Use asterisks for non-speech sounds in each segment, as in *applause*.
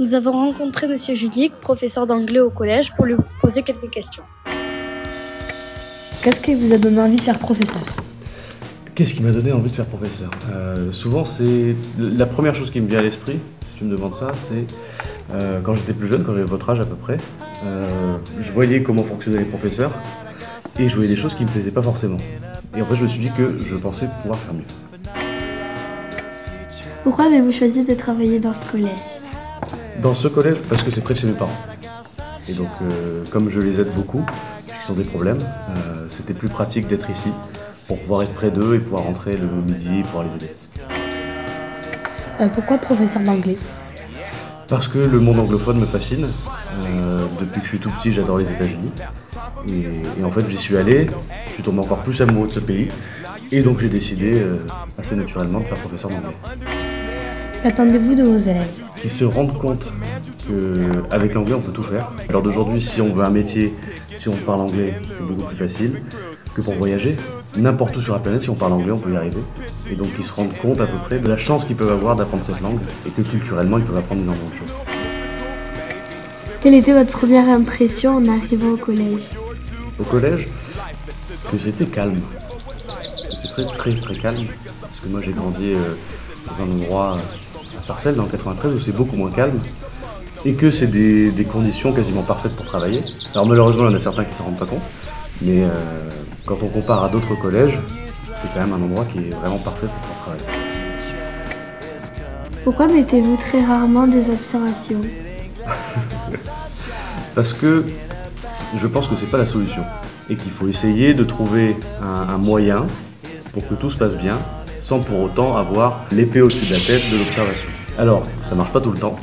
Nous avons rencontré Monsieur Judic, professeur d'anglais au collège, pour lui poser quelques questions. Qu'est-ce qui vous a donné envie de faire professeur? Qu'est-ce qui m'a donné envie de faire professeur? Euh, Souvent, c'est la première chose qui me vient à l'esprit, si tu me demandes ça, c'est euh, quand j'étais plus jeune, quand j'avais votre âge à peu près, euh, je voyais comment fonctionnaient les professeurs et je voyais des choses qui me plaisaient pas forcément. Et en fait, je me suis dit que je pensais pouvoir faire mieux. Pourquoi avez-vous choisi de travailler dans ce collège? Dans ce collège, parce que c'est près de chez mes parents. Et donc, euh, comme je les aide beaucoup, puisqu'ils ont des problèmes, euh, c'était plus pratique d'être ici pour pouvoir être près d'eux et pouvoir rentrer le midi et pouvoir les aider. Euh, Pourquoi professeur d'anglais? Parce que le monde anglophone me fascine. Depuis que je suis tout petit, j'adore les États-Unis. Et, et en fait, j'y suis allé, je suis tombé encore plus amoureux de ce pays. Et donc, j'ai décidé assez naturellement de faire professeur d'anglais. Qu'attendez-vous de vos élèves? Qui se rendent compte qu'avec l'anglais, on peut tout faire. Alors d'aujourd'hui, si on veut un métier, si on parle anglais, c'est beaucoup plus facile que pour voyager. N'importe où sur la planète, si on parle anglais, on peut y arriver. Et donc, ils se rendent compte à peu près de la chance qu'ils peuvent avoir d'apprendre cette langue et que culturellement, ils peuvent apprendre énormément de choses. Quelle était votre première impression en arrivant au collège au collège que c'était calme. C'était très très très calme. Parce que moi j'ai grandi euh, dans un endroit à Sarcelles dans le 93 où c'est beaucoup moins calme. Et que c'est des, des conditions quasiment parfaites pour travailler. Alors malheureusement il y en a certains qui ne se rendent pas compte. Mais euh, quand on compare à d'autres collèges, c'est quand même un endroit qui est vraiment parfait pour pouvoir travailler. Pourquoi mettez-vous très rarement des observations? *laughs* Parce que je pense que c'est pas la solution. Et qu'il faut essayer de trouver un, un moyen pour que tout se passe bien, sans pour autant avoir l'épée au-dessus de la tête de l'observation. Alors, ça marche pas tout le temps,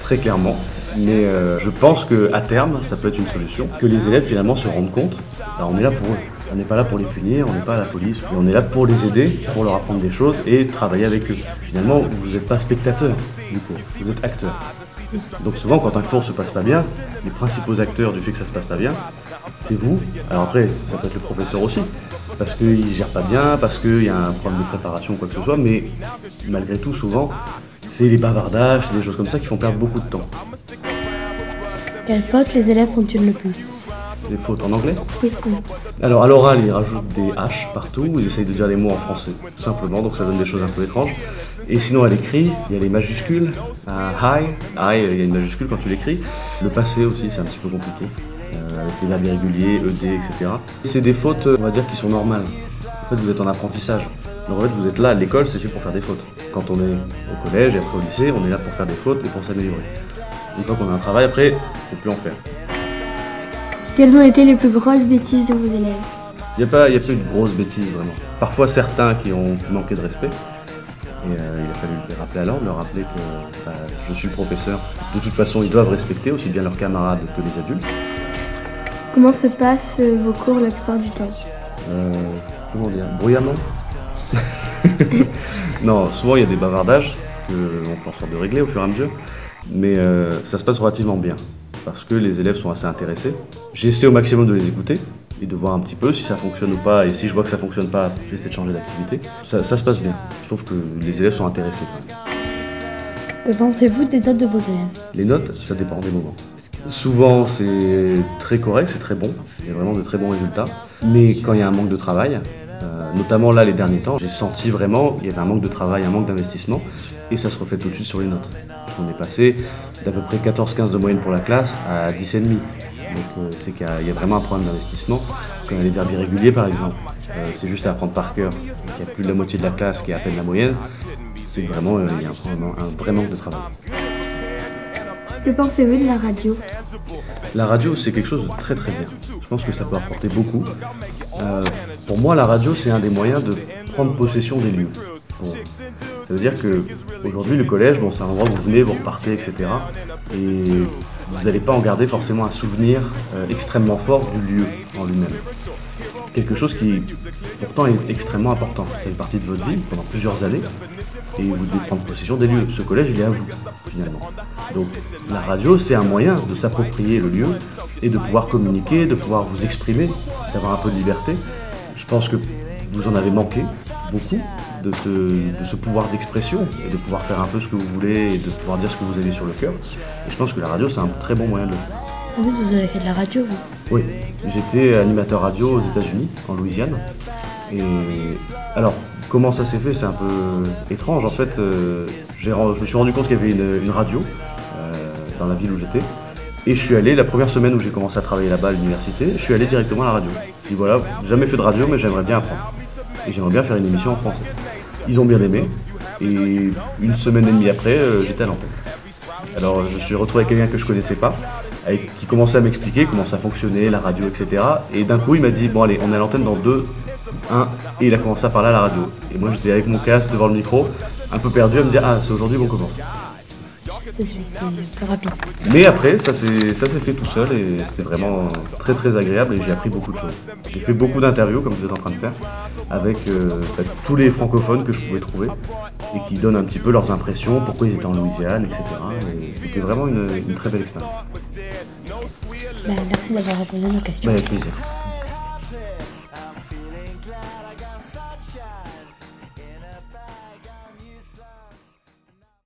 très clairement, mais euh, je pense qu'à terme, ça peut être une solution, que les élèves finalement se rendent compte, bah, on est là pour eux. On n'est pas là pour les punir, on n'est pas à la police, on est là pour les aider, pour leur apprendre des choses et travailler avec eux. Finalement, vous n'êtes pas spectateur du cours, vous êtes acteur. Donc souvent, quand un cours se passe pas bien, les principaux acteurs du fait que ça se passe pas bien, c'est vous. Alors après, ça peut être le professeur aussi, parce qu'il gère pas bien, parce qu'il y a un problème de préparation ou quoi que ce soit, mais malgré tout, souvent, c'est les bavardages, c'est des choses comme ça qui font perdre beaucoup de temps. Quelles fautes les élèves font-ils le plus? Les fautes en anglais? Oui, oui. Alors à l'oral, ils rajoutent des H partout, ils essayent de dire des mots en français, tout simplement, donc ça donne des choses un peu étranges. Et sinon à l'écrit, il y a les majuscules, un hi, hi, il y a une majuscule quand tu l'écris. Le passé aussi, c'est un petit peu compliqué, avec les verbes irréguliers, ed, etc. C'est des fautes, on va dire, qui sont normales. En fait, vous êtes en apprentissage. Donc en fait, vous êtes là, à l'école, c'est fait pour faire des fautes. Quand on est au collège et après au lycée, on est là pour faire des fautes et pour s'améliorer. Une fois qu'on a un travail, après, on peut plus en faire. Quelles ont été les plus grosses bêtises de vos élèves? Il n'y a, pas- il y a pas eu de grosses bêtises vraiment. Parfois certains qui ont manqué de respect. Et euh, il a fallu les rappeler à l'ordre, leur rappeler que bah, je suis le professeur. De toute façon, ils doivent respecter aussi bien leurs camarades que les adultes. Comment se passent euh, vos cours la plupart du temps? Euh, comment dire? Bruyamment? *laughs* Non, souvent il y a des bavardages qu'on peut en sorte de régler au fur et à mesure. Mais euh, ça se passe relativement bien. Parce que les élèves sont assez intéressés. J'essaie au maximum de les écouter et de voir un petit peu si ça fonctionne ou pas. Et si je vois que ça fonctionne pas, j'essaie de changer d'activité. Ça, ça se passe bien. Je trouve que les élèves sont intéressés. Que pensez-vous des notes de vos élèves? Les notes, ça dépend des moments. Souvent, c'est très correct, c'est très bon. Il y a vraiment de très bons résultats. Mais quand il y a un manque de travail, euh, notamment là les derniers temps, j'ai senti vraiment qu'il y avait un manque de travail, un manque d'investissement, et ça se reflète tout de suite sur les notes. On est passé d'à peu près 14-15 de moyenne pour la classe à 10,5. Donc euh, c'est qu'il y, a- vraiment un problème d'investissement. Quand il y a les verbes irréguliers par exemple, euh, c'est juste à apprendre par cœur, qu'il y a plus de la moitié de la classe qui est à peine la moyenne, c'est vraiment il y a un, un vrai manque de travail. Que pensez-vous de la radio? La radio, c'est quelque chose de très très bien. Je pense que ça peut apporter beaucoup. Euh, pour moi, la radio, c'est un des moyens de prendre possession des lieux. Ça veut dire que aujourd'hui, le collège, bon, c'est un endroit où vous venez, vous repartez, etc. Et vous n'allez pas en garder forcément un souvenir euh, extrêmement fort du lieu en lui-même. Quelque chose qui, pourtant, est extrêmement important. Ça fait partie de votre vie pendant plusieurs années et vous devez prendre possession des lieux. Ce collège, il est à vous, finalement. Donc, la radio, c'est un moyen de s'approprier le lieu et de pouvoir communiquer, de pouvoir vous exprimer, d'avoir un peu de liberté. Je pense que vous en avez manqué beaucoup de ce, de ce pouvoir d'expression et de pouvoir faire un peu ce que vous voulez et de pouvoir dire ce que vous avez sur le cœur. Et je pense que la radio, c'est un très bon moyen de le faire. En plus, vous avez fait de la radio, vous. Oui, j'étais animateur radio aux États-Unis, en Louisiane. Et alors, comment ça s'est fait? C'est un peu étrange. En fait, euh, je me suis rendu compte qu'il y avait une, une radio euh, dans la ville où j'étais. Et je suis allé, la première semaine où j'ai commencé à travailler là-bas à l'université, je suis allé directement à la radio. Je dis voilà, j'ai jamais fait de radio, mais j'aimerais bien apprendre. Et j'aimerais bien faire une émission en français. Ils ont bien aimé. Et une semaine et demie après, euh, j'étais à l'antenne. Alors je me suis retrouvé avec quelqu'un que je connaissais pas, qui commençait à m'expliquer comment ça fonctionnait, la radio, etc. Et d'un coup il m'a dit bon allez on est à l'antenne dans deux, un, et il a commencé à parler à la radio. Et moi j'étais avec mon casque devant le micro, un peu perdu à me dire ah c'est aujourd'hui qu'on commence. Plus rapide. Mais après ça s'est fait tout seul et c'était vraiment très très agréable et j'ai appris beaucoup de choses. J'ai fait beaucoup d'interviews comme vous êtes en train de faire avec euh, bah, tous les francophones que je pouvais trouver et qui donnent un petit peu leurs impressions, pourquoi ils étaient en Louisiane, etc. Et c'était vraiment une, une très belle expérience. Bah, merci d'avoir répondu à nos questions. Bah, avec plaisir.